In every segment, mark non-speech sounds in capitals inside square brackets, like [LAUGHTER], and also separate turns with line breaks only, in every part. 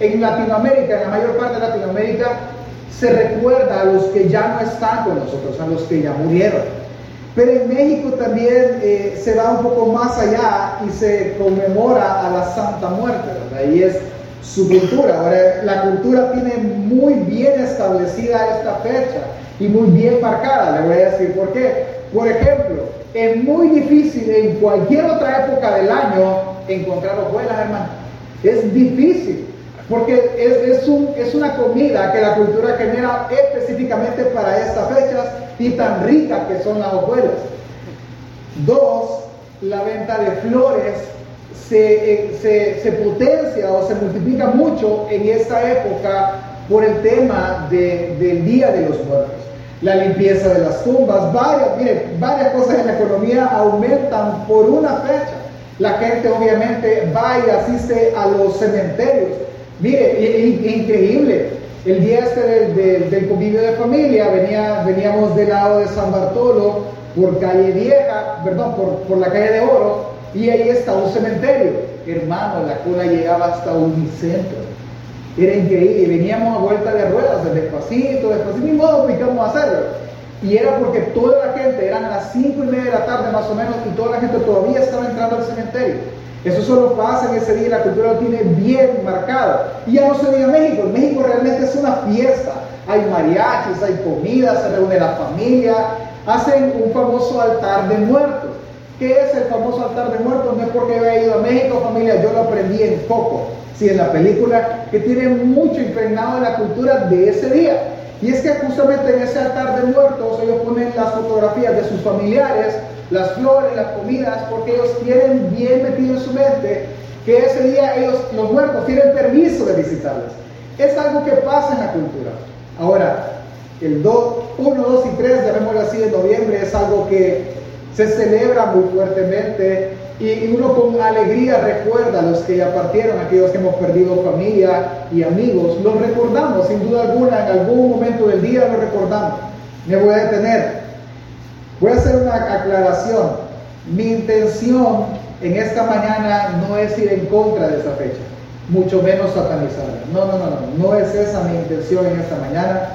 En Latinoamérica, en la mayor parte de Latinoamérica, se recuerda a los que ya no están con nosotros, a los que ya murieron. Pero en México también eh, se va un poco más allá y se conmemora a la Santa Muerte, Ahí es su cultura. Ahora, la cultura tiene muy bien establecida esta fecha y muy bien marcada. Le voy a decir por qué. Por ejemplo, es muy difícil en cualquier otra época del año encontrar hojuelas, hermano. Es difícil. Porque es, es, un, es, una comida que la cultura genera específicamente para estas fechas y tan rica que son las hojuelas. Dos, la venta de flores se, se, se, potencia o se multiplica mucho en esta época por el tema de, del Día de los Muertos. La limpieza de las tumbas, varias, mire, varias cosas en la economía aumentan por una fecha. La gente obviamente va y asiste a los cementerios Mire, increíble. El día este del, convivio de familia, venía, veníamos del lado de San Bartolo, por calle Vieja, perdón, por, la calle de Oro, y ahí está un cementerio. Hermano, la cola llegaba hasta Unicentro. Era increíble. Veníamos a vuelta de ruedas, despacito, despacito, ni modo a hacerlo. Y era porque toda la gente, eran las cinco y media de la tarde más o menos, y toda la gente todavía estaba entrando al cementerio. Eso solo pasa en ese día, la cultura lo tiene bien marcado. Y ya no se diga México, México realmente es una fiesta. Hay mariachis, hay comida, se reúne la familia, hacen un famoso altar de muertos. ¿Qué es el famoso altar de muertos? No es porque haya ido a México, familia, yo lo aprendí en poco. Sí, en la película que tiene mucho impregnado en la cultura de ese día. Y es que justamente en ese altar de muertos ellos ponen las fotografías de sus familiares, las flores, las comidas, porque ellos tienen bien metido en su mente que ese día ellos, los muertos, tienen permiso de visitarles. Es algo que pasa en la cultura. Ahora, el 2, 1, 2 y 3, llamémoslo así, de noviembre, es algo que se celebra muy fuertemente y uno con alegría recuerda a los que ya partieron, aquellos que hemos perdido familia y amigos, los recordamos, sin duda alguna, en algún momento del día los recordamos. Me voy a detener. Voy a hacer una aclaración. Mi intención en esta mañana no es ir en contra de esa fecha, mucho menos satanizarla. No, no, no, no, no es esa mi intención en esta mañana.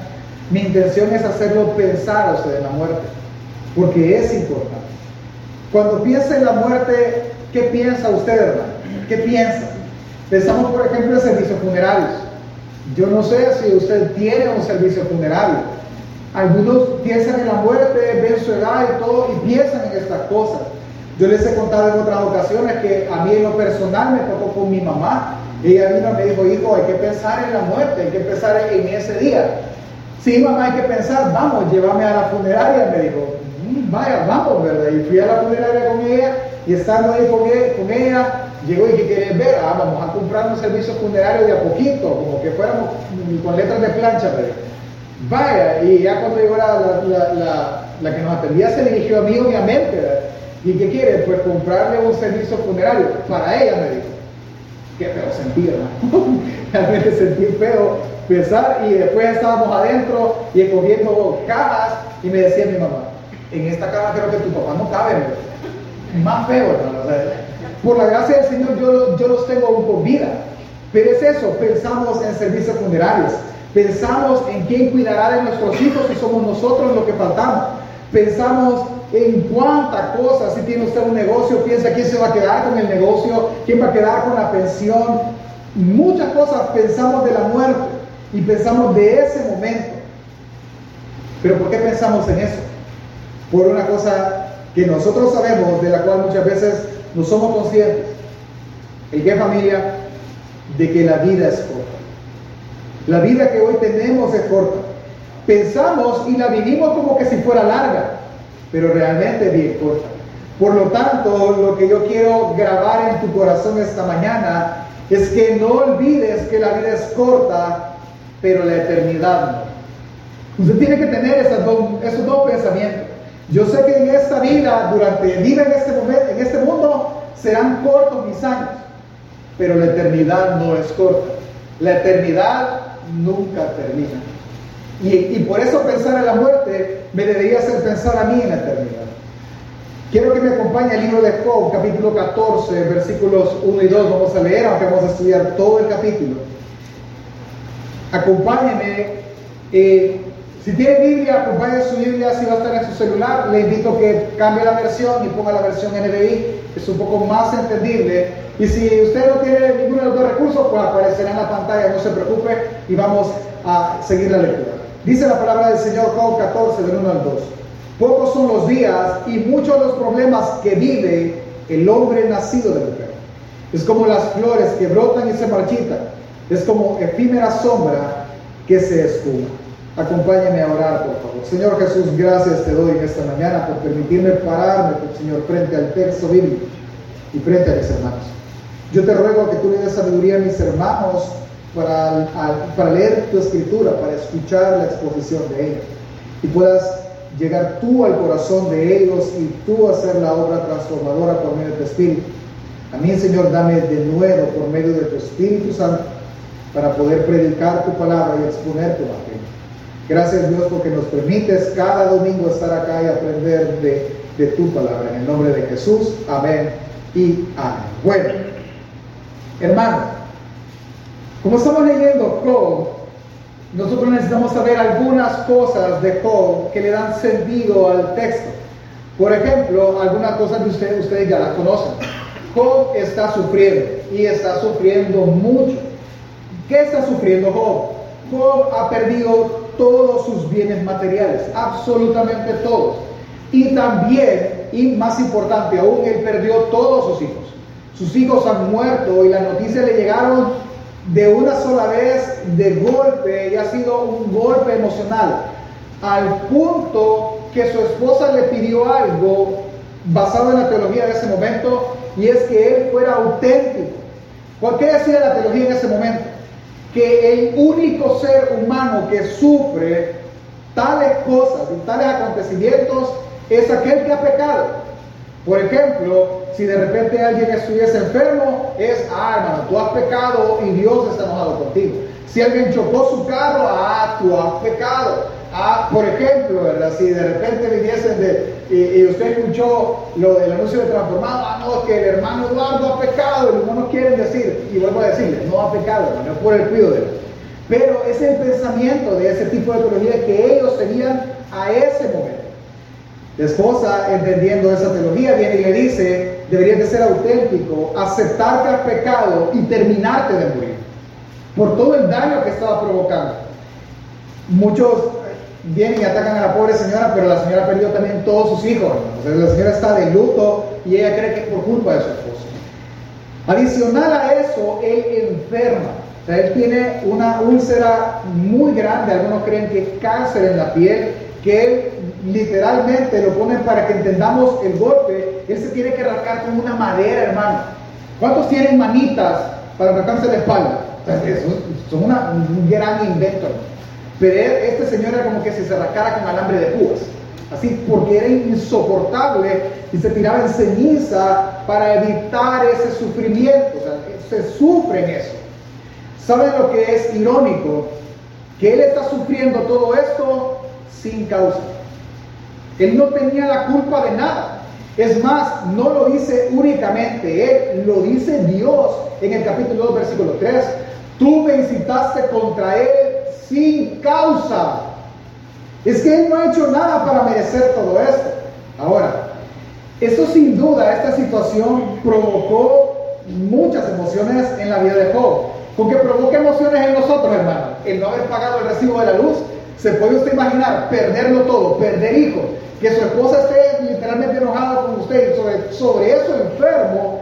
Mi intención es hacerlo pensar a en la muerte, porque es importante. Cuando piensa en la muerte, ¿qué piensa usted, hermano? ¿Qué piensa? Pensamos, por ejemplo, en servicios funerarios. Yo no sé si usted tiene un servicio funerario. Algunos piensan en la muerte, ven su edad y todo, y piensan en estas cosas. Yo les he contado en otras ocasiones que a mí en lo personal me tocó con mi mamá. Ella vino y me dijo, hijo, hay que pensar en la muerte, hay que pensar en ese día. Sí, mamá, hay que pensar, vamos, llévame a la funeraria, me dijo. Mm, vaya, vamos, ¿verdad? Y fui a la funeraria con ella y estando ahí con ella, con ella llegó y que querés ver, ah, vamos a comprar un servicio funerario de a poquito, como que fuéramos con letras de plancha, ¿verdad? Vaya, y ya cuando llegó la, la, la, que nos atendía se dirigió a mí obviamente. ¿Y qué quiere? Pues comprarle un servicio funerario. Para ella me dijo. Qué feo sentir, ¿no? [LAUGHS] Realmente sentí feo pensar y después estábamos adentro y escogiendo cajas y me decía mi mamá, en esta caja creo que tu papá no cabe, más feo, hermano. por la gracia del Señor yo, yo los tengo con vida. Pero es eso, pensamos en servicios funerarios. Pensamos en quién cuidará de nuestros hijos si somos nosotros los que faltamos. Pensamos en cuánta cosa, si tiene usted un negocio, piensa quién se va a quedar con el negocio, quién va a quedar con la pensión. Muchas cosas pensamos de la muerte y pensamos de ese momento. Pero ¿por qué pensamos en eso? Por una cosa que nosotros sabemos, de la cual muchas veces no somos conscientes. ¿El qué familia? De que la vida es. La vida que hoy tenemos es corta. Pensamos y la vivimos como que si fuera larga, pero realmente es bien corta. Por lo tanto, lo que yo quiero grabar en tu corazón esta mañana es que no olvides que la vida es corta, pero la eternidad no. Usted tiene que tener esos dos, esos dos pensamientos. Yo sé que en esta vida, durante vida en este momento, en este mundo, serán cortos mis años, pero la eternidad no es corta. La eternidad nunca termina. Y, por eso pensar en la muerte me debería hacer pensar a mí en la eternidad. Quiero que me acompañe el libro de Job, capítulo 14, versículos 1 y 2. Vamos a leer, aunque vamos a estudiar todo el capítulo. Acompáñenme. Eh, si tiene Biblia, acompañe su Biblia, si va a estar en su celular, le invito a que cambie la versión y ponga la versión NBI, es un poco más entendible. Y si usted no tiene ninguno de los dos recursos, pues aparecerá en la pantalla, no se preocupe y vamos a seguir la lectura. Dice la palabra del Señor Job 14, del 1 al 2. Pocos son los días y muchos los problemas que vive el hombre nacido de mujer. Es como las flores que brotan y se marchitan. Es como efímera sombra que se esfuma. Acompáñame a orar, por favor. Señor Jesús, gracias te doy en esta mañana por permitirme pararme, Señor, frente al texto bíblico y frente a mis hermanos. Yo te ruego que tú le des sabiduría a mis hermanos para, para leer tu escritura, para escuchar la exposición de ella. Y puedas llegar tú al corazón de ellos y tú hacer la obra transformadora por medio de tu Espíritu. A mí, Señor, dame de nuevo por medio de tu Espíritu Santo para poder predicar tu palabra y exponer tu evangelio. Gracias Dios porque nos permites cada domingo estar acá y aprender de, de tu palabra. En el nombre de Jesús, amén y amén. Bueno, hermano, como estamos leyendo Job, nosotros necesitamos saber algunas cosas de Job que le dan sentido al texto. Por ejemplo, algunas cosas que ustedes, ustedes ya las conocen. Job está sufriendo y está sufriendo mucho. ¿Qué está sufriendo Job? Job ha perdido todos sus bienes materiales, absolutamente todos. Y también, y más importante aún, él perdió todos sus hijos. Sus hijos han muerto y las noticias le llegaron de una sola vez, de golpe, y ha sido un golpe emocional, al punto que su esposa le pidió algo basado en la teología de ese momento, y es que él fuera auténtico. ¿Por qué decía la teología en ese momento? Que el único ser humano que sufre tales cosas y tales acontecimientos es aquel que ha pecado. Por ejemplo, si de repente alguien estuviese enfermo, es, ah, hermano, tú has pecado y Dios está enojado contigo. Si alguien chocó su carro, ah, tú has pecado. Ah, por ejemplo, ¿verdad? Si de repente viniesen y, usted escuchó lo del anuncio de transformado, ah, no, que el hermano Eduardo ha pecado, y algunos quieren decir, y vuelvo a decirle, no ha pecado, no es por el cuidado de él. Pero es el pensamiento de ese tipo de teología que ellos tenían a ese momento. La esposa, entendiendo esa teología, viene y le dice, deberías de ser auténtico, aceptar que has pecado y terminarte de morir por todo el daño que estaba provocando. Muchos vienen y atacan a la pobre señora, pero la señora perdió también todos sus hijos. la señora está de luto y ella cree que es por culpa de su esposo. Adicional a eso, él enferma. O sea, él tiene una úlcera muy grande, algunos creen que es cáncer en la piel, que él literalmente lo ponen para que entendamos el golpe, él se tiene que rascar con una madera, hermano. ¿Cuántos tienen manitas para rascarse la espalda? eso, son un gran invento. Pero este señor era como que se rascara con alambre de púas. Así, porque era insoportable y se tiraba en ceniza para evitar ese sufrimiento. O sea, se sufre en eso. ¿Saben lo que es irónico? Que él está sufriendo todo esto sin causa. Él no tenía la culpa de nada. Es más, no lo dice únicamente él, lo dice Dios en el capítulo 2, versículo 3. Tú me incitaste contra él sin causa. Es que él no ha hecho nada para merecer todo esto. Ahora, eso sin duda, esta situación provocó muchas emociones en la vida de Job. Porque provoca emociones en nosotros, hermano. El no haber pagado el recibo de la luz. Se puede usted imaginar perderlo todo, perder hijos, que su esposa esté literalmente enojada con usted y sobre, sobre eso enfermo,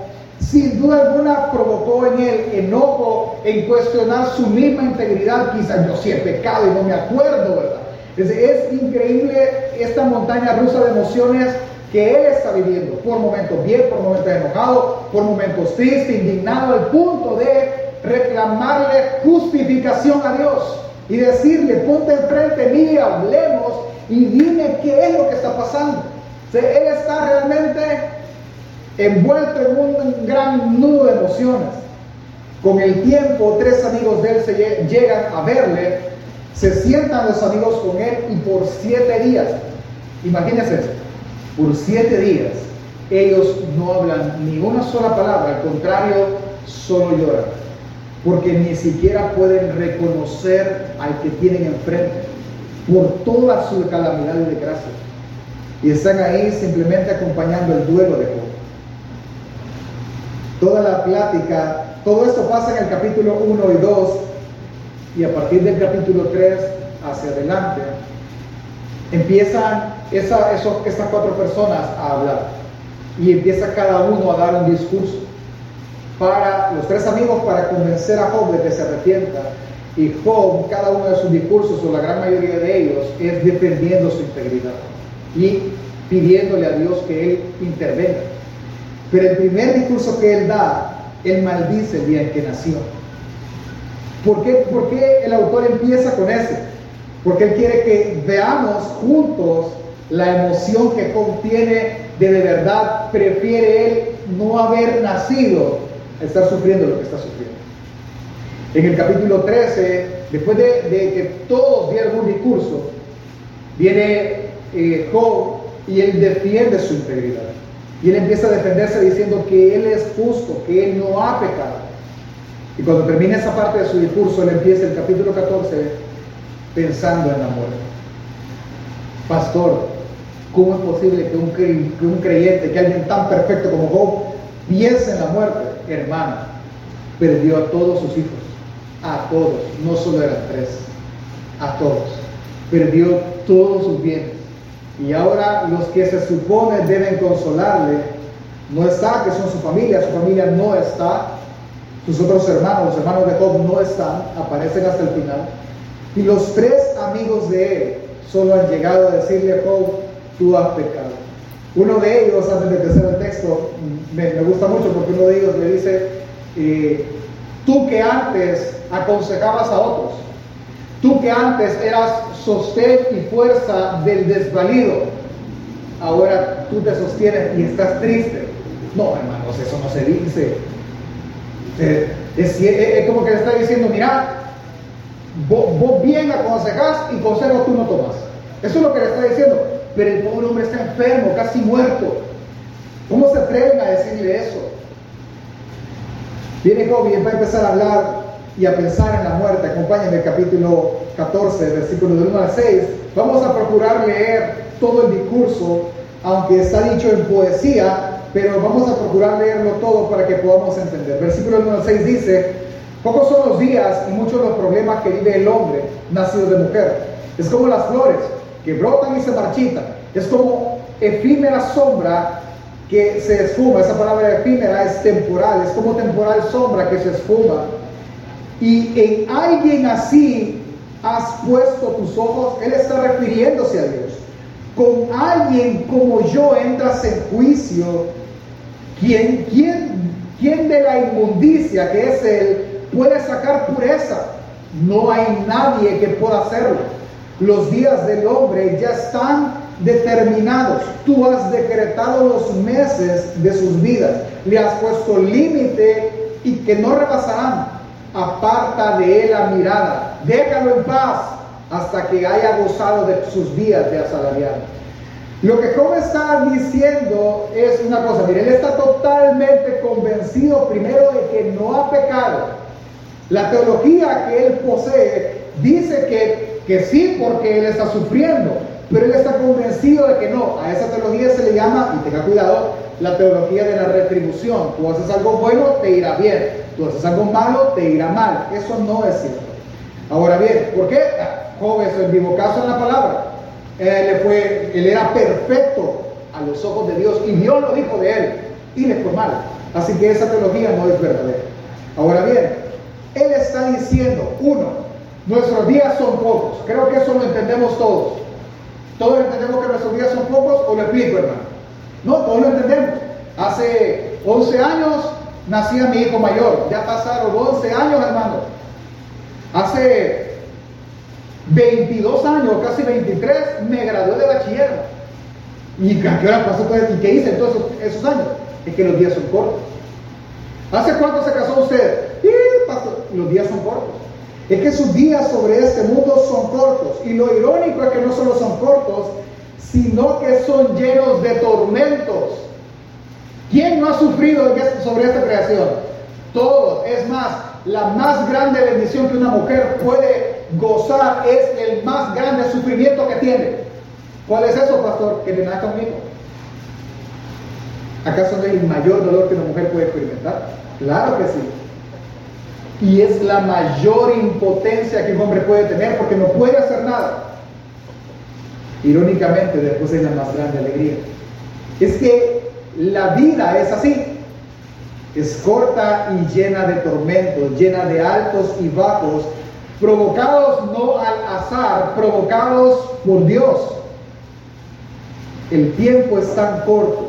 sin duda alguna provocó en él enojo en cuestionar su misma integridad. Quizás yo sí he pecado y no me acuerdo, ¿verdad? Es, increíble esta montaña rusa de emociones que él está viviendo. Por momentos bien, por momentos enojado, por momentos triste, indignado, al punto de reclamarle justificación a Dios y decirle, ponte enfrente mío, hablemos y dime qué es lo que está pasando. él está realmente envuelto en un gran nudo de emociones. Con el tiempo, tres amigos de él llegan a verle, se sientan los amigos con él y por siete días, imagínense por siete días, ellos no hablan ni una sola palabra, al contrario, solo lloran. porque ni siquiera pueden reconocer al que tienen enfrente por toda su calamidad y desgracia. Y están ahí simplemente acompañando el duelo de Job. Toda la plática, todo esto pasa en el capítulo 1 y 2, y a partir del capítulo 3 hacia adelante, empiezan esa, estas cuatro personas a hablar. Y empieza cada uno a dar un discurso para los tres amigos para convencer a Job de que se arrepienta. Y Job, cada uno de sus discursos, o la gran mayoría de ellos, es defendiendo su integridad y pidiéndole a Dios que Él intervenga. Pero el primer discurso que Él da, Él maldice el día en que nació. ¿Por qué, ¿Por qué el autor empieza con ese? Porque Él quiere que veamos juntos la emoción que Job tiene de de verdad prefiere Él no haber nacido estar sufriendo lo que está sufriendo. En el capítulo 13, después de, que todos dieron un discurso, viene eh, Job y él defiende su integridad. Y él empieza a defenderse diciendo que él es justo, que él no ha pecado. Y cuando termina esa parte de su discurso, él empieza el capítulo 14 pensando en la muerte. Pastor, ¿cómo es posible que un, creyente, que alguien tan perfecto como Job, piense en la muerte? hermano, perdió a todos sus hijos, a todos, no solo eran tres, a todos. Perdió todos sus bienes. Y ahora los que se supone deben consolarle, no está, que son su familia, su familia no está, sus otros hermanos, los hermanos de Job no están, aparecen hasta el final. Y los tres amigos de él solo han llegado a decirle a Job, tú has pecado. Uno de ellos, antes de empezar el texto, me, gusta mucho porque uno de ellos le dice, eh, tú que antes aconsejabas a otros, tú que antes eras sostén y fuerza del desvalido, ahora tú te sostienes y estás triste. No, hermanos, eso no se dice. Eh, es, como que le está diciendo, mira, vos, vos bien aconsejás y consejo tú no tomas. Eso es lo que le está diciendo pero el pobre hombre está enfermo, casi muerto. ¿Cómo se atreven a decirle eso? Viene Job y va a empezar a hablar y a pensar en la muerte. Acompáñenme el capítulo 14, versículo de 1 al 6. Vamos a procurar leer todo el discurso, aunque está dicho en poesía, pero vamos a procurar leerlo todo para que podamos entender. Versículo 1 al 6 dice, pocos son los días y muchos los problemas que vive el hombre nacido de mujer. Es como las flores que brotan y se marchitan. Es como efímera sombra que se esfuma. Esa palabra efímera es temporal, es como temporal sombra que se esfuma. Y en alguien así has puesto tus ojos, Él está refiriéndose a Dios. Con alguien como yo entras en juicio. ¿Quién, quién, quién de la inmundicia que es Él puede sacar pureza? No hay nadie que pueda hacerlo. Los días del hombre ya están determinados. Tú has decretado los meses de sus vidas. Le has puesto límite y que no repasarán. Aparta de él la mirada. Déjalo en paz hasta que haya gozado de sus días de asalariado. Lo que Job está diciendo es una cosa, mire, él está totalmente convencido primero de que no ha pecado. La teología que él posee dice que que sí porque él está sufriendo, pero él está convencido de que no. A esa teología se le llama, y tenga cuidado, la teología de la retribución. Tú haces algo bueno, te irá bien. Tú haces algo malo, te irá mal. Eso no es cierto. Ahora bien, ¿por qué? Job es el vivo caso en la palabra. Él, fue, él era perfecto a los ojos de Dios y Dios lo dijo de él y le fue mal. Así que esa teología no es verdadera. Ahora bien, él está diciendo, uno, Nuestros días son pocos. Creo que eso lo entendemos todos. Todos entendemos que nuestros días son pocos, o lo explico, hermano. No, todos lo entendemos. Hace 11 años nacía mi hijo mayor. Ya pasaron 11 años, hermano. Hace 22 años, casi 23, me gradué de bachiller. ¿Y qué hora pasó todo ¿Y qué hice todos esos, años? Es que los días son cortos. ¿Hace cuánto se casó usted? Los días son cortos es que sus días sobre este mundo son cortos. Y lo irónico es que no solo son cortos, sino que son llenos de tormentos. ¿Quién no ha sufrido sobre esta creación? Todos. Es más, la más grande bendición que una mujer puede gozar es el más grande sufrimiento que tiene. ¿Cuál es eso, pastor? Que le nazca. ¿Acaso no es el mayor dolor que una mujer puede experimentar? Claro que sí. Y es la mayor impotencia que un hombre puede tener porque no puede hacer nada. Irónicamente, después es la más grande alegría. Es que la vida es así. Es corta y llena de tormentos, llena de altos y bajos, provocados no al azar, provocados por Dios. El tiempo es tan corto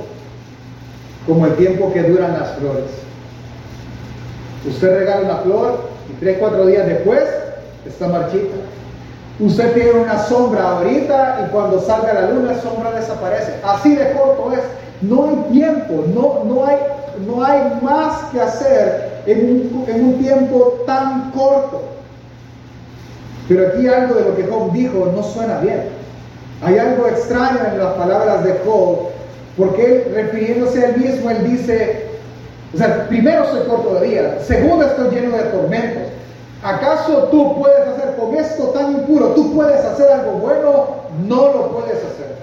como el tiempo que duran las flores. Usted regala una flor y tres, cuatro días después está marchita. Usted tiene una sombra ahorita y cuando salga la luna la sombra desaparece. Así de corto es. No hay tiempo, no, no, hay, no hay más que hacer en un, en un tiempo tan corto. Pero aquí algo de lo que Job dijo no suena bien. Hay algo extraño en las palabras de Job, porque él, refiriéndose a él mismo, él dice, o sea, primero soy corto de vida, segundo estoy lleno de tormentos. ¿Acaso tú puedes hacer con esto tan impuro, tú puedes hacer algo bueno? No lo puedes hacer.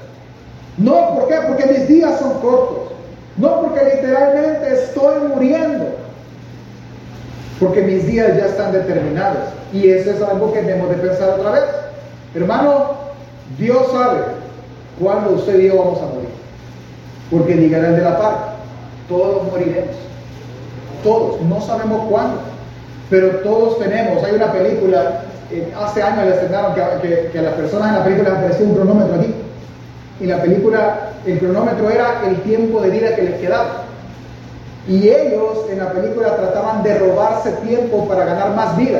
No, ¿por qué? Porque mis días son cortos. No porque literalmente estoy muriendo. Porque mis días ya están determinados. Y eso es algo que debemos de pensar otra vez. Hermano, Dios sabe cuándo usted y yo vamos a morir. Porque digan el de la par, todos moriremos. Todos, no sabemos cuándo. Pero todos tenemos, hay una película, eh, hace años le estrenaron que, que, a las personas en la película les apareció un cronómetro aquí. Y la película, el cronómetro era el tiempo de vida que les quedaba. Y ellos en la película trataban de robarse tiempo para ganar más vida.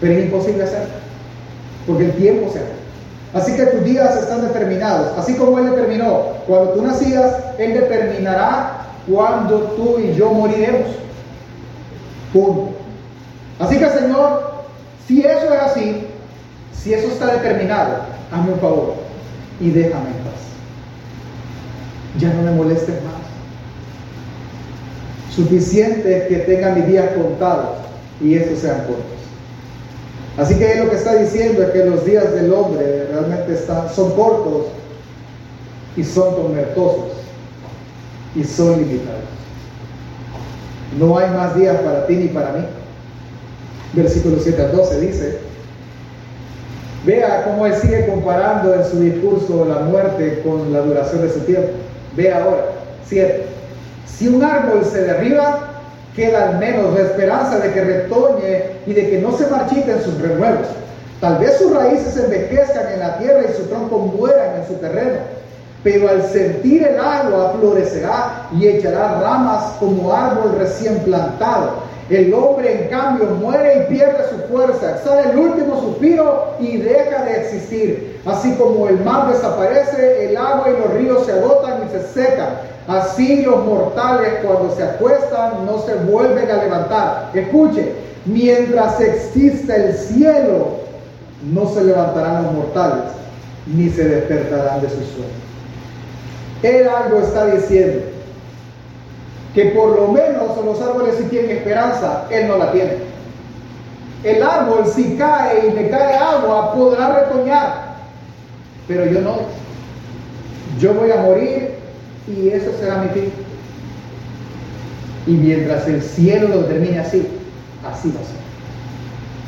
Pero es imposible hacerlo. Porque el tiempo se Así que tus días están determinados. Así como Él determinó cuando tú nacías, Él determinará cuando tú y yo moriremos. Así que Señor, si eso es así, si eso está determinado, hazme un favor y déjame en paz. Ya no me molestes más. Suficiente que tenga mis días contados y estos sean cortos. Así que lo que está diciendo es que los días del hombre realmente están, son cortos y son tormentosos y son limitados. No hay más días para ti ni para mí. Versículo 7 al 12 dice, vea cómo él sigue comparando en su discurso la muerte con la duración de su tiempo. Vea ahora, 7. Si un árbol se derriba, queda al menos la esperanza de que retoñe y de que no se marchiten sus renuevos. Tal vez sus raíces envejezcan en la tierra y su tronco mueran en su terreno, pero al sentir el agua florecerá y echará ramas como árbol recién plantado. El hombre, en cambio, muere y pierde su fuerza, sale el último suspiro y deja de existir. Así como el mar desaparece, el agua y los ríos se agotan y se secan. Así los mortales cuando se acuestan no se vuelven a levantar. Escuche, mientras exista el cielo, no se levantarán los mortales, ni se despertarán de su sueño. Él algo está diciendo, que por lo menos los árboles si tienen esperanza, él no la tiene. El árbol si cae y le cae agua podrá retoñar, pero yo no. Yo voy a morir y eso será mi fin. Y mientras el cielo lo termine así, así va a ser.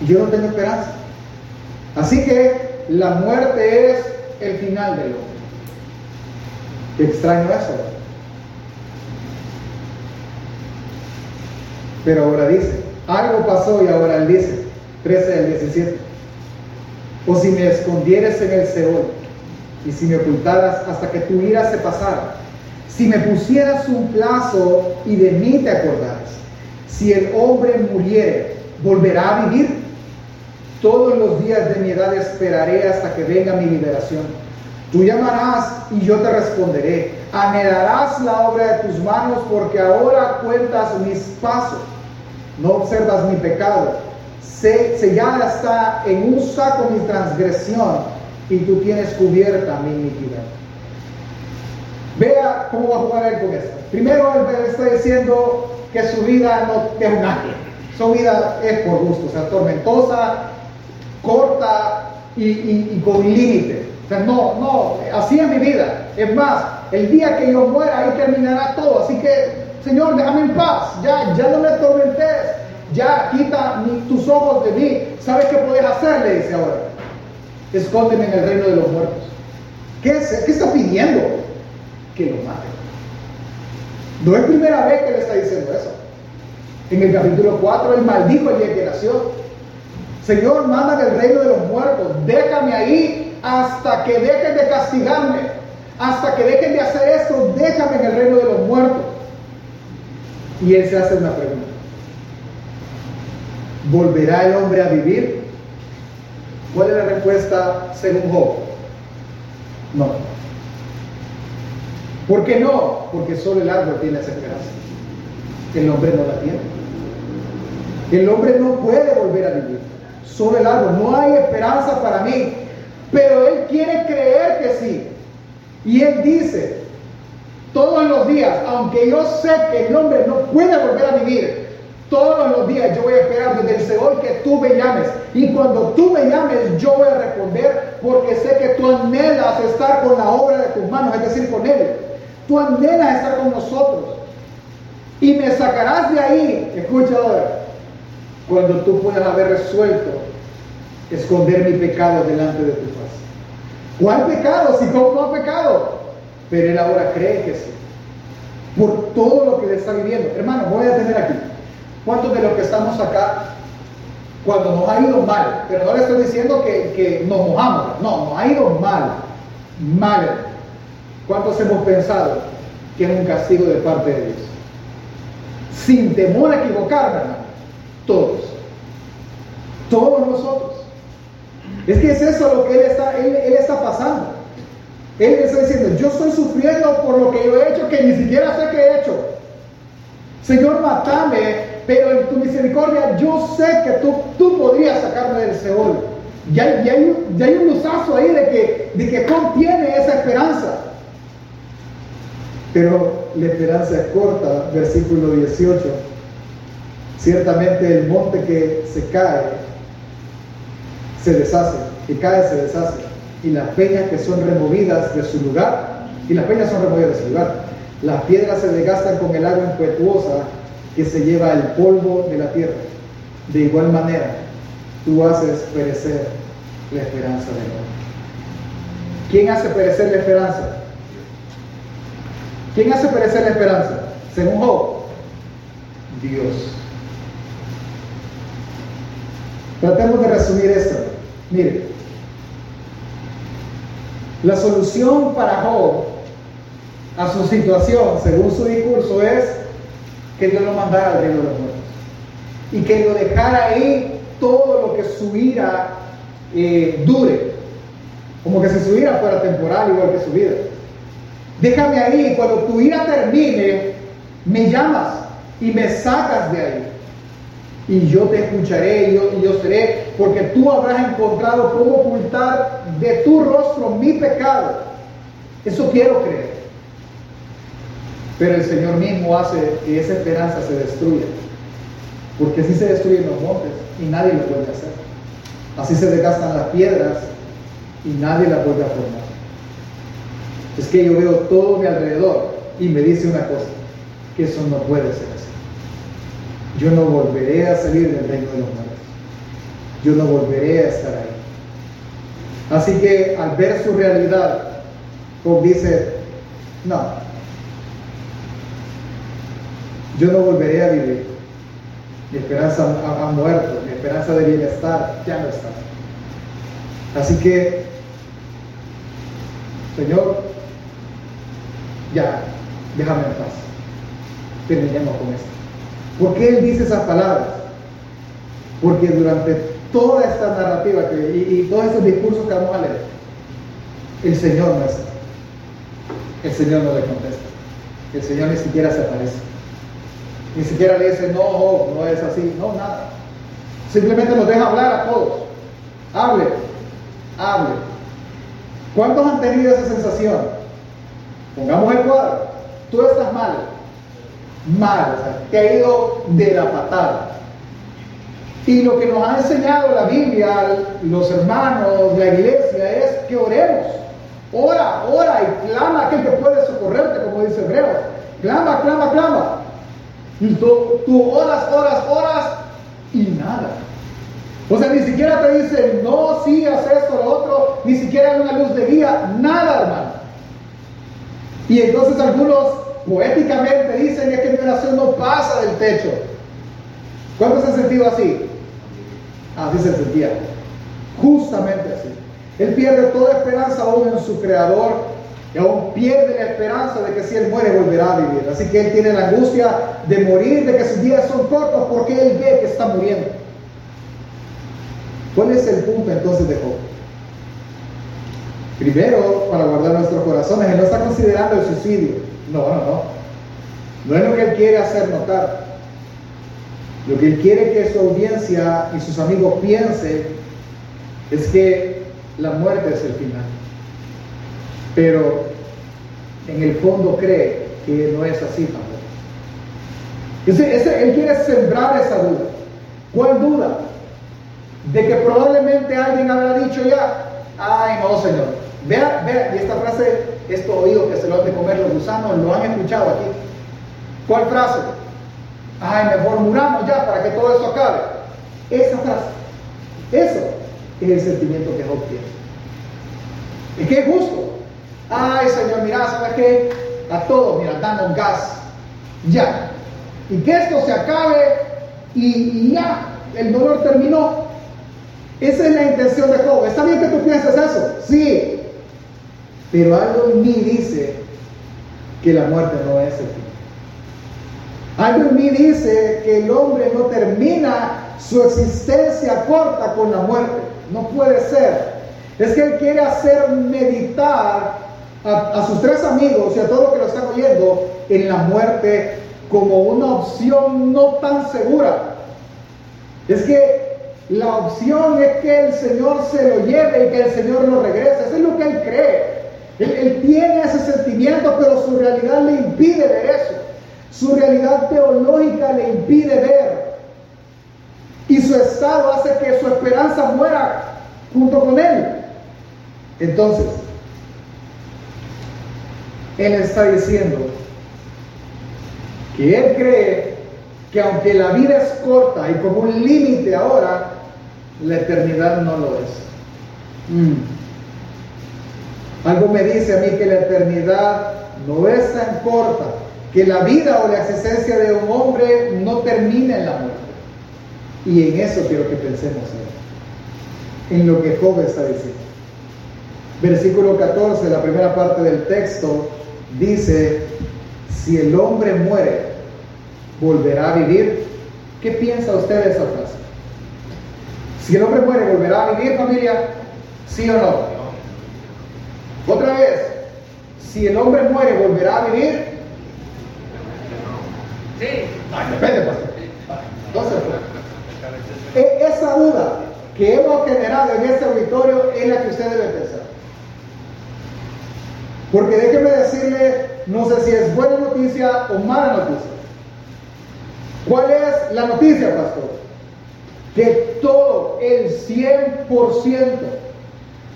Y yo no tengo esperanza. Así que la muerte es el final del hombre. Qué extraño eso. Pero ahora dice, algo pasó y ahora él dice, 13 del 17. O si me escondieres en el Seol y si me ocultaras hasta que tu ira se pasara si me pusieras un plazo y de mí te acordaras, si el hombre muriere, ¿volverá a vivir? Todos los días de mi edad esperaré hasta que venga mi liberación. Tú llamarás y yo te responderé. Anhelarás la obra de tus manos porque ahora cuentas mis pasos. No observas mi pecado. sellada está en un saco mi transgresión y tú tienes cubierta mi iniquidad. Vea cómo va a jugar él con esto. Primero, él está diciendo que su vida no es un. Su vida es por gusto, o sea, tormentosa, corta y, con límite. No, no, así es mi vida. Es más, el día que yo muera, ahí terminará todo. Así que, Señor, déjame en paz. Ya, ya no me atormentes. Ya quita tus ojos de mí. ¿Sabes qué puedes hacer? Le dice ahora. Escóndeme en el reino de los muertos. ¿Qué, es, ¿Qué está pidiendo? Que lo mate. No es primera vez que le está diciendo eso. En el capítulo 4, él maldijo el día que nació. Señor, manda el reino de los muertos. Déjame ahí hasta que dejen de castigarme. Hasta que dejen de hacer esto, déjame en el reino de los muertos. Y él se hace una pregunta. ¿Volverá el hombre a vivir? ¿Cuál es la respuesta según Job? No. ¿Por qué no? Porque solo el árbol tiene esa esperanza. El hombre no la tiene. El hombre no puede volver a vivir. Solo el árbol. No hay esperanza para mí. Pero él quiere creer que sí. Y él dice, todos los días, aunque yo sé que el hombre no puede volver a vivir, todos los días yo voy a esperar desde el Seol que tú me llames. Y cuando tú me llames, yo voy a responder porque sé que tú anhelas estar con la obra de tus manos, es decir, con Él. Tú anhelas estar con nosotros. Y me sacarás de ahí, escucha ahora, cuando tú puedas haber resuelto esconder mi pecado delante de tu faz. ¿Cuál pecado? Si tú no ha pecado. Pero él ahora cree que sí. Por todo lo que le está viviendo. Hermano, voy a tener aquí. ¿Cuántos de los que estamos acá, cuando nos ha ido mal, pero no le estoy diciendo que, que nos mojamos, no, nos ha ido mal, mal. ¿Cuántos hemos pensado que es un castigo de parte de Dios? Sin temor a equivocarme, todos. Todos nosotros. Es que es eso lo que él está, él, él está pasando. Él está diciendo, yo estoy sufriendo por lo que yo he hecho que ni siquiera sé que he hecho. Señor, matame pero en tu misericordia yo sé que tú, tú podrías sacarme del Seol. Ya, hay, hay un luzazo ahí de que, de que contiene esa esperanza. Pero la esperanza es corta, versículo 18. Ciertamente el monte que se cae, se deshace, que cae, se deshace. Y las peñas que son removidas de su lugar, y las peñas son removidas de su lugar. Las piedras se desgastan con el agua impetuosa que se lleva el polvo de la tierra. De igual manera, tú haces perecer la esperanza de Dios. ¿Quién hace perecer la esperanza? ¿Quién hace perecer la esperanza? Según Job, Dios. Tratemos de resumir esto. Mire, la solución para Job a su situación, según su discurso, es que Dios lo mandara al reino de los muertos. Y que lo dejara ahí todo lo que su ira eh, dure. Como que si su ira fuera temporal igual que su vida. Déjame ahí, cuando tu ira termine, me llamas y me sacas de ahí. Y yo te escucharé y yo, y yo seré, porque tú habrás encontrado cómo ocultar de tu rostro mi pecado. Eso quiero creer. Pero el Señor mismo hace que esa esperanza se destruya. Porque así se destruyen los montes y nadie lo puede hacer. Así se desgastan las piedras y nadie la puede formar. Es que yo veo todo mi alrededor y me dice una cosa, que eso no puede ser así. Yo no volveré a salir del reino de los muertos. Yo no volveré a estar ahí. Así que al ver su realidad, Job dice, no, yo no volveré a vivir. Mi esperanza ha, muerto, mi esperanza de bienestar ya no está. Así que, Señor, ya, déjame en paz. Terminemos con esto. ¿Por qué Él dice esas palabras? Porque durante toda esta narrativa y, todos estos discursos que vamos a leer, el Señor no está. El Señor no le contesta. El Señor ni siquiera se aparece. Ni siquiera le dice, no, no es así, no, nada. Simplemente nos deja hablar a todos. Hable, hable. ¿Cuántos han tenido esa sensación? Pongamos el cuadro. Tú estás mal, mal, te ha ido de la patada. Y lo que nos ha enseñado la Biblia, los hermanos, la iglesia, es que oremos. Ora, ora y clama a aquel que puede socorrerte, como dice Hebreos. Clama, clama, clama. Y tú, tú oras, oras, oras y nada. O sea, ni siquiera te dicen, no, sí, haz esto, lo otro, ni siquiera hay una luz de guía, nada, hermano. Y entonces algunos poéticamente dicen es que mi oración no pasa del techo. ¿Cuántos se han sentido así? Así se sentía. Justamente así. Él pierde toda esperanza aún en su creador y aún pierde la esperanza de que si él muere volverá a vivir. Así que él tiene la angustia de morir, de que sus días son cortos porque él ve que está muriendo. ¿Cuál es el punto entonces de Job? Primero, para guardar nuestros corazones, él no está considerando el suicidio. No, no, no. No es lo que él quiere hacer notar. Lo que él quiere que su audiencia y sus amigos piensen es que la muerte es el final. Pero en el fondo cree que no es así tampoco. él quiere sembrar esa duda. ¿Cuál duda? De que probablemente alguien habrá dicho ya, ay no, Señor. Vea, vea, y esta frase, esto oído que se lo han de comer los gusanos, lo han escuchado aquí. ¿Cuál frase? Ay, mejor muramos ya para que todo esto acabe. Esa frase. Eso es el sentimiento que Job tiene. ¿Y qué es justo? Ay, Señor, mira, ¿sabes qué? A todos, mira, danos gas. Ya. Y que esto se acabe y, ya, el dolor terminó. Esa es la intención de Job. ¿Está bien que tú pienses eso? Sí. Pero algo en mí dice que la muerte no es el fin. Algo en mí dice que el hombre no termina su existencia corta con la muerte. No puede ser. Es que él quiere hacer meditar a, sus tres amigos y a todos los que lo están oyendo en la muerte como una opción no tan segura. Es que la opción es que el Señor se lo lleve y que el Señor lo regrese. Eso es lo que él cree. Él tiene ese sentimiento, pero su realidad le impide ver eso. Su realidad teológica le impide ver. Y su estado hace que su esperanza muera junto con él. Entonces, él está diciendo que él cree que aunque la vida es corta y como un límite ahora, la eternidad no lo es. Mm. Algo me dice a mí que la eternidad no es tan corta que la vida o la existencia de un hombre no termina en la muerte. Y en eso quiero que pensemos en lo que Job está diciendo. Versículo 14, la primera parte del texto, dice, si el hombre muere, volverá a vivir. ¿Qué piensa usted de esa frase? Si el hombre muere, ¿volverá a vivir familia? ¿Sí o no? Otra vez, si el hombre muere, ¿volverá a vivir? depende, Entonces, e-, esa duda que hemos generado en este auditorio es la que usted debe pensar. Porque déjeme decirle, no sé si es buena noticia o mala noticia. ¿Cuál es la noticia, pastor? Que todo el 100%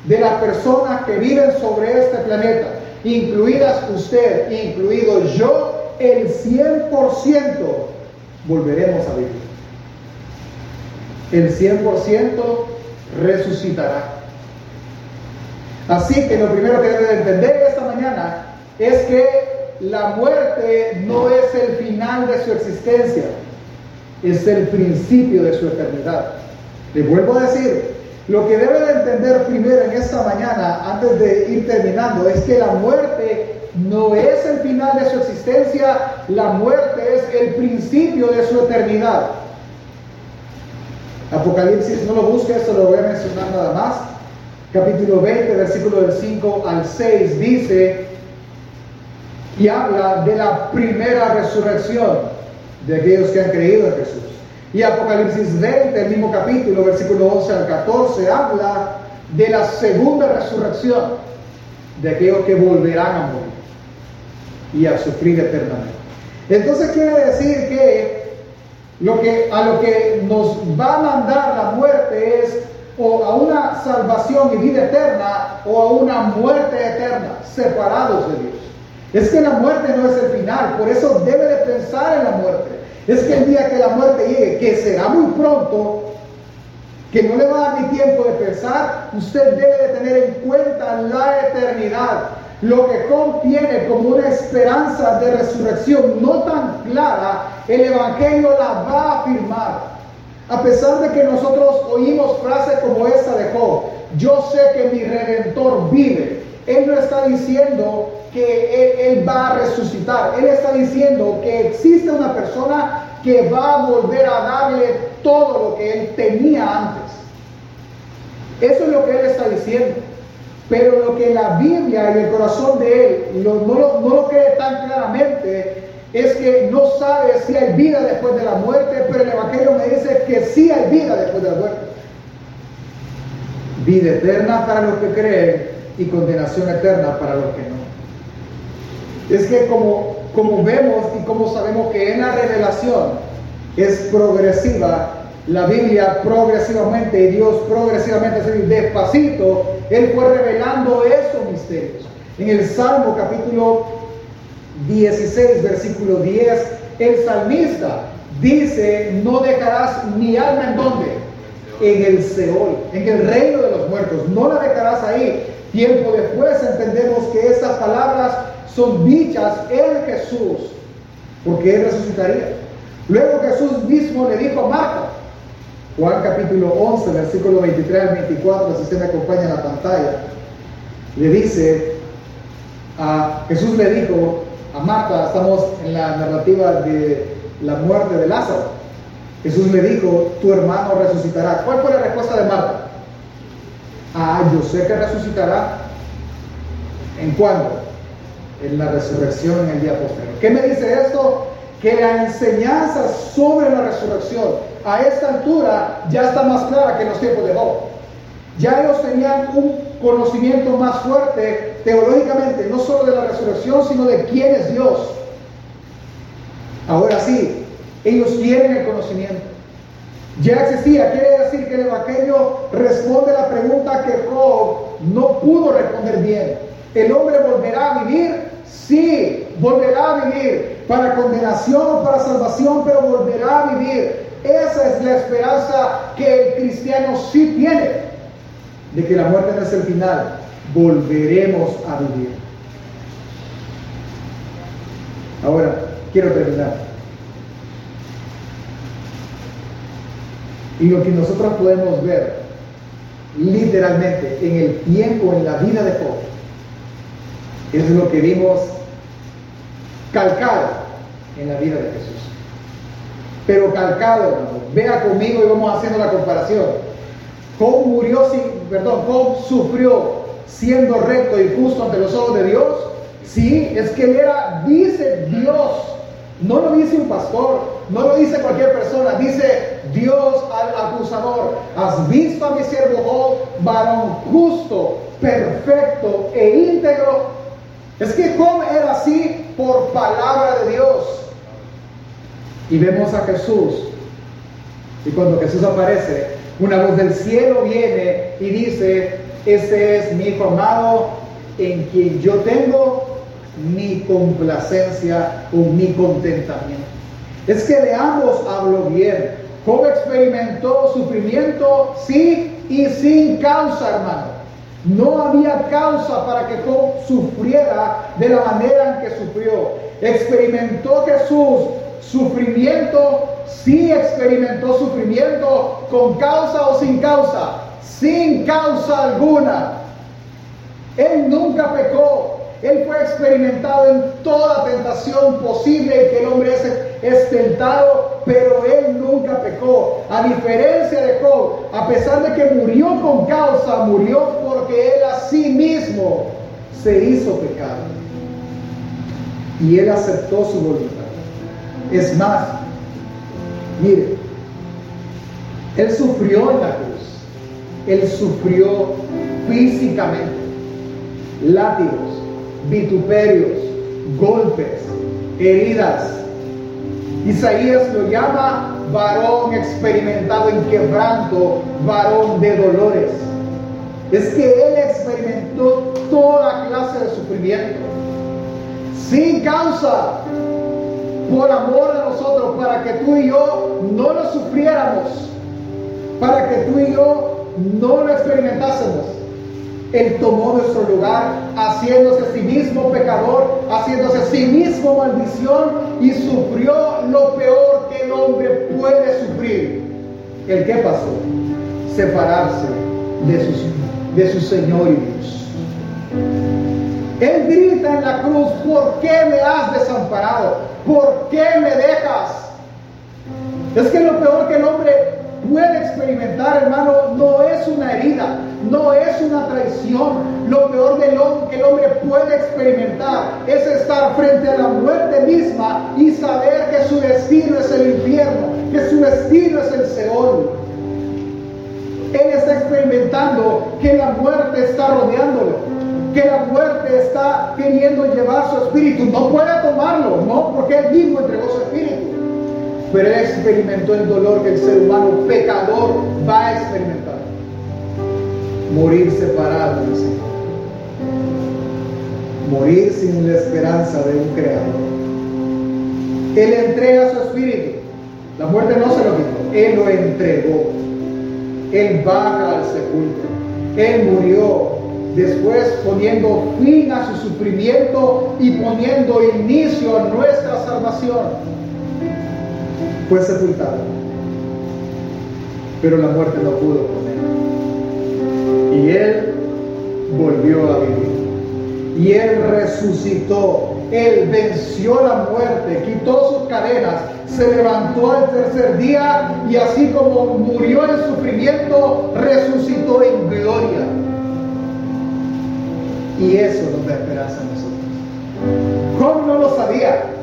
de las personas que viven sobre este planeta, incluidas usted, incluido yo, el 100% volveremos a vivir. El 100% resucitará. Así que lo primero que debe entender esta mañana es que la muerte no es el final de su existencia, es el principio de su eternidad. Le vuelvo a decir, lo que debe de entender primero en esta mañana, antes de ir terminando, es que la muerte no es el final de su existencia, la muerte es el principio de su eternidad. Apocalipsis, no lo busques, esto lo voy a mencionar nada más. Capítulo 20, versículo del 5 al 6 dice y habla de la primera resurrección de aquellos que han creído en Jesús. Y Apocalipsis 20, el mismo capítulo, versículo 11 al 14, habla de la segunda resurrección de aquellos que volverán a morir y a sufrir eternamente. Entonces quiere decir que lo que, a lo que nos va a mandar la muerte es o a una salvación y vida eterna o a una muerte eterna, separados de Dios. Es que la muerte no es el final, por eso debe de pensar en la muerte. Es que el día que la muerte llegue, que será muy pronto, que no le va a dar ni tiempo de pensar, usted debe de tener en cuenta la eternidad, lo que contiene como una esperanza de resurrección no tan clara, el Evangelio la va a afirmar. A pesar de que nosotros oímos frases como esta de Job, yo sé que mi redentor vive. Él no está diciendo que él, va a resucitar. Él está diciendo que existe una persona que va a volver a darle todo lo que él tenía antes. Eso es lo que él está diciendo. Pero lo que la Biblia y el corazón de él no, no, no lo cree tan claramente es que no sabe si hay vida después de la muerte, pero el Evangelio me dice que sí hay vida después de la muerte. Vida eterna para los que creen y condenación eterna para los que no. Es que como, como vemos y como sabemos que en la revelación es progresiva, la Biblia progresivamente y Dios progresivamente, es decir, despacito, Él fue revelando esos misterios. En el Salmo capítulo 16, versículo 10, el salmista dice, no dejarás mi alma en donde? En el Seol, en el reino de los muertos, no la dejarás ahí. Tiempo después entendemos que estas palabras son dichas en Jesús, porque Él resucitaría. Luego Jesús mismo le dijo a Marta, Juan capítulo 11, versículo 23 al 24, si usted me acompaña en la pantalla, le dice, a Jesús le dijo a Marta, estamos en la narrativa de la muerte de Lázaro, Jesús le dijo, tu hermano resucitará. ¿Cuál fue la respuesta de Marta? Ah, yo sé que resucitará. ¿En cuándo? en la resurrección en el día posterior. ¿Qué me dice esto? Que la enseñanza sobre la resurrección a esta altura ya está más clara que en los tiempos de Job. Ya ellos tenían un conocimiento más fuerte teológicamente, no solo de la resurrección, sino de quién es Dios. Ahora sí, ellos quieren el conocimiento. Ya existía, quiere decir que el Evangelio responde la pregunta que Job no pudo responder bien. ¿El hombre volverá a vivir? Sí, volverá a vivir. Para condenación o para salvación, pero volverá a vivir. Esa es la esperanza que el cristiano sí tiene. De que la muerte no es el final. Volveremos a vivir. Ahora, quiero terminar. Y lo que nosotros podemos ver literalmente en el tiempo, en la vida de Job, es lo que vimos calcado en la vida de Jesús. Pero calcado. Vea conmigo y vamos haciendo la comparación. Job murió sin, perdón, Job sufrió siendo recto y justo ante los ojos de Dios. Sí, es que él era, dice Dios, no lo dice un pastor, no lo dice cualquier persona, dice Dios al acusador. Has visto a mi siervo Job, varón justo, perfecto e íntegro, es que Job era así por palabra de Dios. Y vemos a Jesús. Y cuando Jesús aparece, una voz del cielo viene y dice, este es mi hijo amado en quien yo tengo mi complacencia o mi contentamiento. Es que de ambos hablo bien. Job experimentó sufrimiento, sí, y sin causa, hermano. No había causa para que Job sufriera de la manera en que sufrió. Experimentó Jesús sufrimiento, sí experimentó sufrimiento con causa o sin causa, sin causa alguna. Él nunca pecó, él fue experimentado en toda tentación posible que el hombre es, tentado, pero él nunca pecó. A diferencia de Job, a pesar de que murió con causa, murió porque él a sí mismo se hizo pecado. Y él aceptó su voluntad. Es más, mire, él sufrió en la cruz. Él sufrió físicamente látigos, vituperios, golpes, heridas. Isaías lo llama varón experimentado en quebranto, varón de dolores. Es que Él experimentó toda clase de sufrimiento, sin causa, por amor a nosotros, para que tú y yo no lo sufriéramos, para que tú y yo no lo experimentásemos. Él tomó nuestro lugar, haciéndose a sí mismo pecador, haciéndose a sí mismo maldición y sufrió lo peor que el hombre puede sufrir. ¿El qué pasó? Separarse de, sus, de su Señor y Dios. Él grita en la cruz, ¿por qué me has desamparado? ¿Por qué me dejas? Es que lo peor que el hombre puede experimentar, hermano, no es una herida, no es una traición. Lo peor que el hombre puede experimentar es estar frente a la muerte misma y saber que su destino es el infierno, que su destino es el Seol. Él está experimentando que la muerte está rodeándolo, que la muerte está queriendo llevar su espíritu. No puede tomarlo, no, porque él mismo entregó su espíritu. Pero él experimentó el dolor que el ser humano pecador va a experimentar. Morir separado del Señor. Morir sin la esperanza de un creador. Él entrega su espíritu. La muerte no se lo quitó. Él lo entregó. Él baja al sepulcro. Él murió después poniendo fin a su sufrimiento y poniendo inicio a nuestra salvación fue sepultado. Pero la muerte no pudo con. Y él volvió a vivir. Y él resucitó. Él venció la muerte, quitó sus cadenas, se levantó al tercer día y así como murió en sufrimiento, resucitó en gloria. Y eso nos da esperanza a nosotros. ¿Cómo no lo sabía?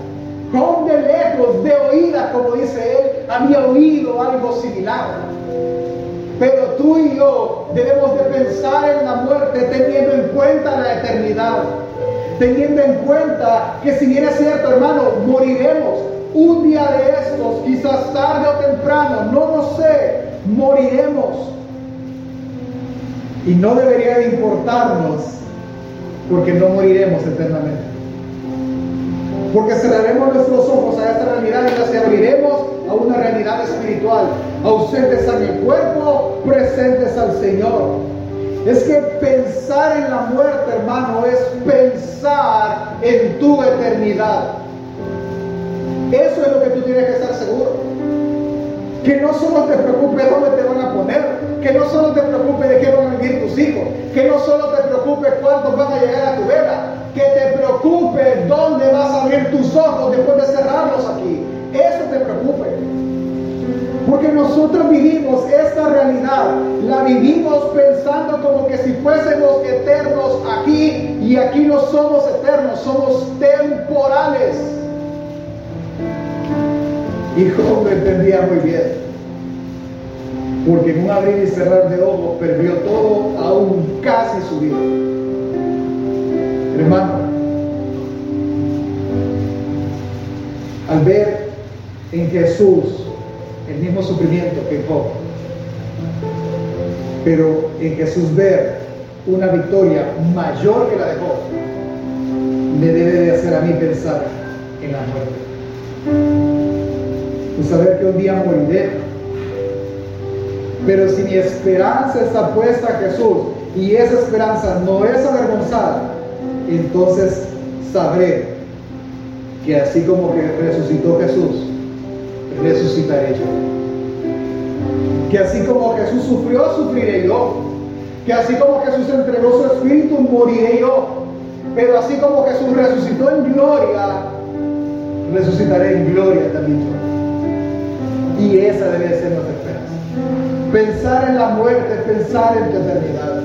Con de lejos, de oídas, como dice él, había oído algo similar. Pero tú y yo debemos de pensar en la muerte teniendo en cuenta la eternidad. Teniendo en cuenta que si bien es cierto, hermano, moriremos un día de estos, quizás tarde o temprano, no lo sé, moriremos. Y no debería de importarnos porque no moriremos eternamente porque cerraremos nuestros ojos a esta realidad y nos abriremos a una realidad espiritual, ausentes en el cuerpo, presentes al Señor. Es que pensar en la muerte, hermano, es pensar en tu eternidad. Eso es lo que tú tienes que estar seguro. Que no solo te preocupe dónde te van a poner, que no solo te preocupe de qué van a vivir tus hijos, que no solo te preocupe cuántos van a llegar a tu vela, que te preocupe dónde vas a abrir tus ojos después de cerrarlos aquí. Eso te preocupe. Porque nosotros vivimos esta realidad, la vivimos pensando como que si fuésemos eternos aquí y aquí no somos eternos, somos temporales. Y Job entendía muy bien. Porque en un abrir y cerrar de ojos perdió todo, aún casi su vida. Hermano, al ver en Jesús el mismo sufrimiento que Job, pero en Jesús ver una victoria mayor que la de Job, me debe de hacer a mí pensar en la muerte. Y saber que un día moriré. Pero si mi esperanza está puesta a Jesús y esa esperanza no es avergonzada, entonces sabré que así como que resucitó Jesús, resucitaré yo. Que así como Jesús sufrió, sufriré yo. Que así como Jesús entregó su espíritu, moriré yo. Pero así como Jesús resucitó en gloria, resucitaré en gloria también yo. Y esa debe ser nuestra esperanza. Pensar en la muerte, pensar en tu eternidad,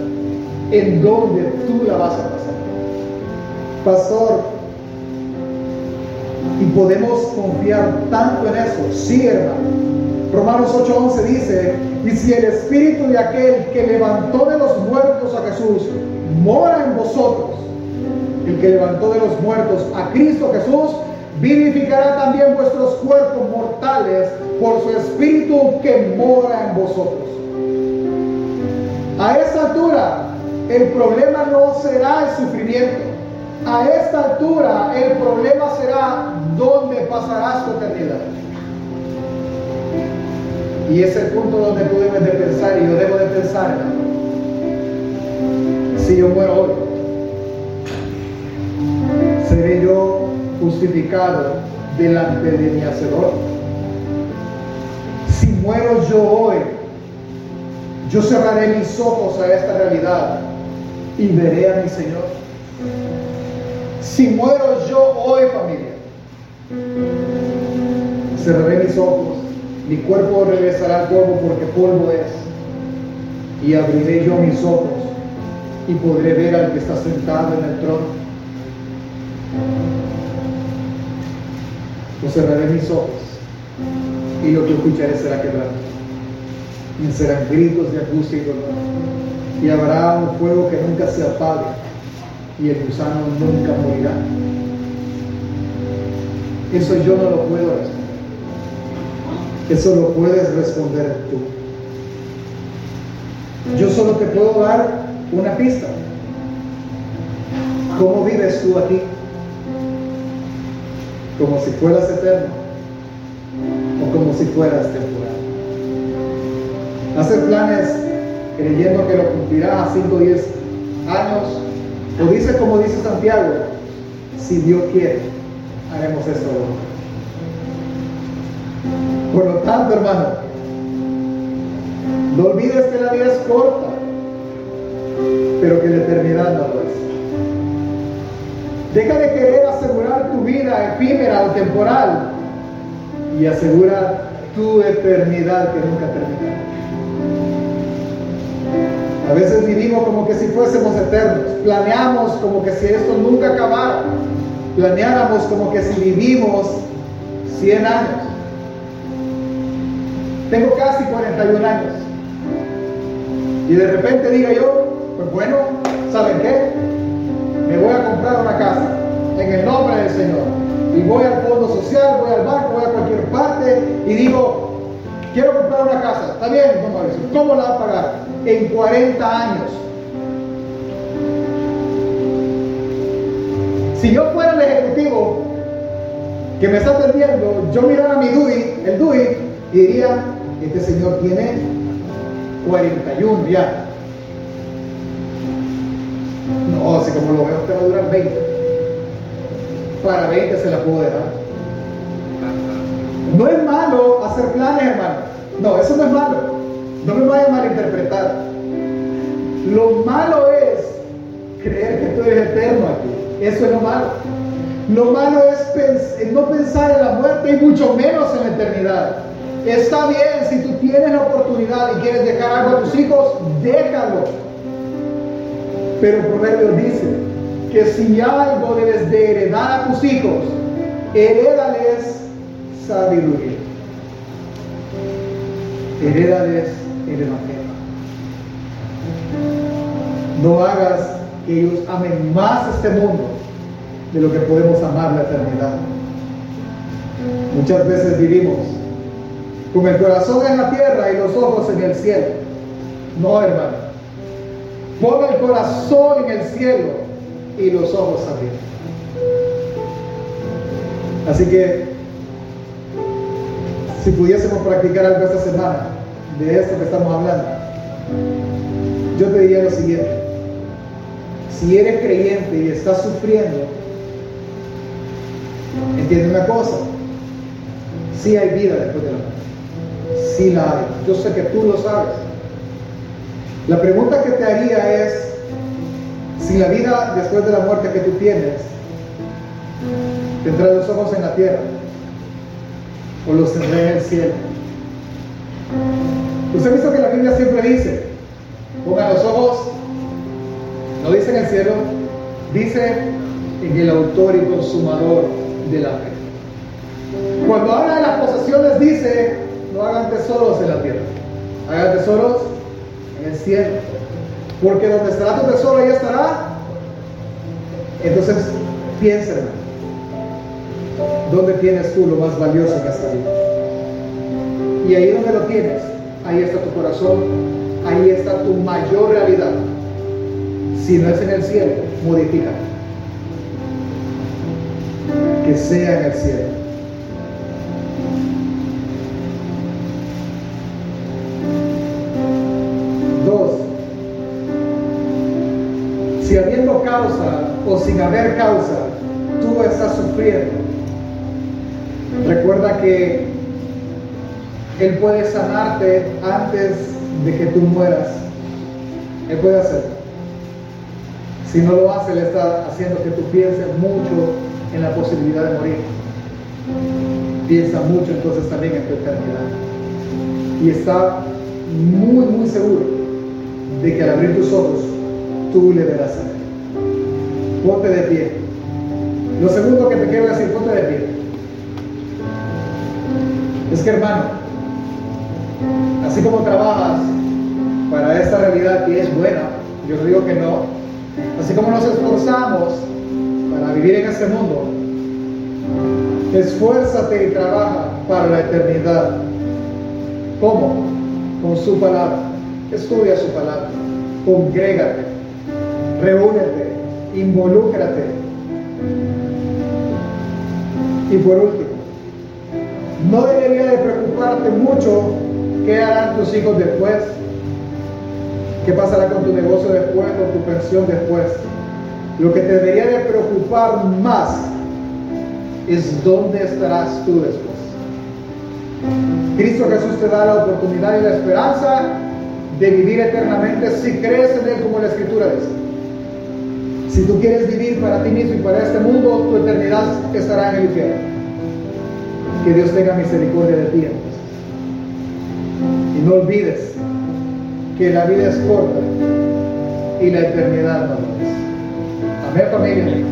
en dónde tú la vas a pasar pastor, y podemos confiar tanto en eso. Sí, hermano. Romanos 8:11 dice, y si el espíritu de aquel que levantó de los muertos a Jesús mora en vosotros, el que levantó de los muertos a Cristo Jesús, vivificará también vuestros cuerpos mortales por su espíritu que mora en vosotros. A esta altura, el problema no será el sufrimiento. A esta altura, el problema será dónde pasarás tu eternidad. Y es el punto donde tú debes de pensar y yo debo de pensar, si yo muero hoy, seré yo justificado delante de mi Hacedor. Muero yo hoy, yo cerraré mis ojos a esta realidad y veré a mi Señor. Si muero yo hoy, familia, cerraré mis ojos, mi cuerpo regresará al polvo porque polvo es, y abriré yo mis ojos y podré ver al que está sentado en el trono. Pues cerraré mis ojos y lo que escucharé será quebrado. Y serán gritos de angustia y dolor. Y habrá un fuego que nunca se apague y el gusano nunca morirá. Eso yo no lo puedo responder. Eso lo puedes responder tú. Yo solo te puedo dar una pista. ¿Cómo vives tú aquí? ¿Como si fueras eterno? ¿O como si fueras temporal? Hacer planes creyendo que lo cumplirá a 5 o 10 años. O dice como dice Santiago, si Dios quiere, haremos esto. Por lo tanto, hermano, no olvides que la vida es corta, pero que la eternidad no lo es. Deja de querer asegurar tu vida efímera o temporal y asegura tu eternidad que nunca terminará. A veces vivimos como que si fuésemos eternos. Planeamos como que si esto nunca acabara. Planeáramos como que si vivimos 100 años. Tengo casi 41 años. Y de repente diga yo, pues bueno, ¿saben qué? Me voy a comprar una casa en el nombre del Señor. Y voy al fondo social, voy al banco, voy a cualquier parte y digo, quiero comprar una casa. Está bien, don Mauricio. ¿Cómo la va a pagar? En 40 años. Si yo fuera el ejecutivo que me está atendiendo, yo mirara a mi DUI, el DUI, y diría, este señor tiene 41 ya. No, así como lo veo, usted va a durar 20. Para 20 se la puedo dejar. No es malo hacer planes, hermano. No, eso no es malo. No me vaya a malinterpretar. Lo malo es creer que tú eres eterno aquí. Eso es lo malo. Lo malo es no pensar en la muerte y mucho menos en la eternidad. Está bien, si tú tienes la oportunidad y quieres dejar algo a tus hijos, déjalo. Pero Proverbios dice que si algo debes de heredar a tus hijos, heredales sabiduría. Heredales el Evangelio. No hagas que ellos amen más este mundo de lo que podemos amar la eternidad. Muchas veces vivimos con el corazón en la tierra y los ojos en el cielo. No, hermano. Pon el corazón en el cielo y los ojos arriba. Así que, si pudiésemos practicar algo esta semana de esto que estamos hablando, yo te diría lo siguiente. Si eres creyente y estás sufriendo, entiende una cosa. Si hay vida después de la muerte. Si la hay. Yo sé que tú lo sabes. La pregunta que te haría es, si la vida después de la muerte que tú tienes, tendrá los ojos en la tierra o los tendrá en el cielo. Usted ha visto que la Biblia siempre dice, ponga los ojos, no dice en el cielo, dice en el autor y consumador de la fe. Cuando habla de las posesiones dice, no hagan tesoros en la tierra, hagan tesoros en el cielo. Porque donde estará tu tesoro, ahí estará. Entonces, hermano. ¿Dónde tienes tú lo más valioso que has vida? Y ahí donde lo tienes, ahí está tu corazón, ahí está tu mayor realidad. Si no es en el cielo, modifica. Que sea en el cielo. Causa o sin haber causa, tú estás sufriendo, recuerda que Él puede sanarte antes de que tú mueras. Él puede hacerlo. Si no lo hace, Él está haciendo que tú pienses mucho en la posibilidad de morir. Piensa mucho entonces también en tu eternidad. Y está muy, muy seguro de que al abrir tus ojos, tú le verás a Él. Ponte de pie. Lo segundo que te quiero decir, ponte de pie. Es que hermano, así como trabajas para esta realidad que es buena, yo digo que no, así como nos esforzamos para vivir en este mundo, esfuérzate y trabaja para la eternidad. ¿Cómo? Con su palabra. Estudia su palabra. Congrégate. Reúnete. Involúcrate. Y por último, no debería de preocuparte mucho qué harán tus hijos después, qué pasará con tu negocio después, con tu pensión después. Lo que te debería de preocupar más es dónde estarás tú después. Cristo Jesús te da la oportunidad y la esperanza de vivir eternamente si crees en Él como la Escritura dice. Si tú quieres vivir para ti mismo y para este mundo, tu eternidad estará en el infierno. Que Dios tenga misericordia de ti. Y no olvides que la vida es corta y la eternidad no es. Amén familia.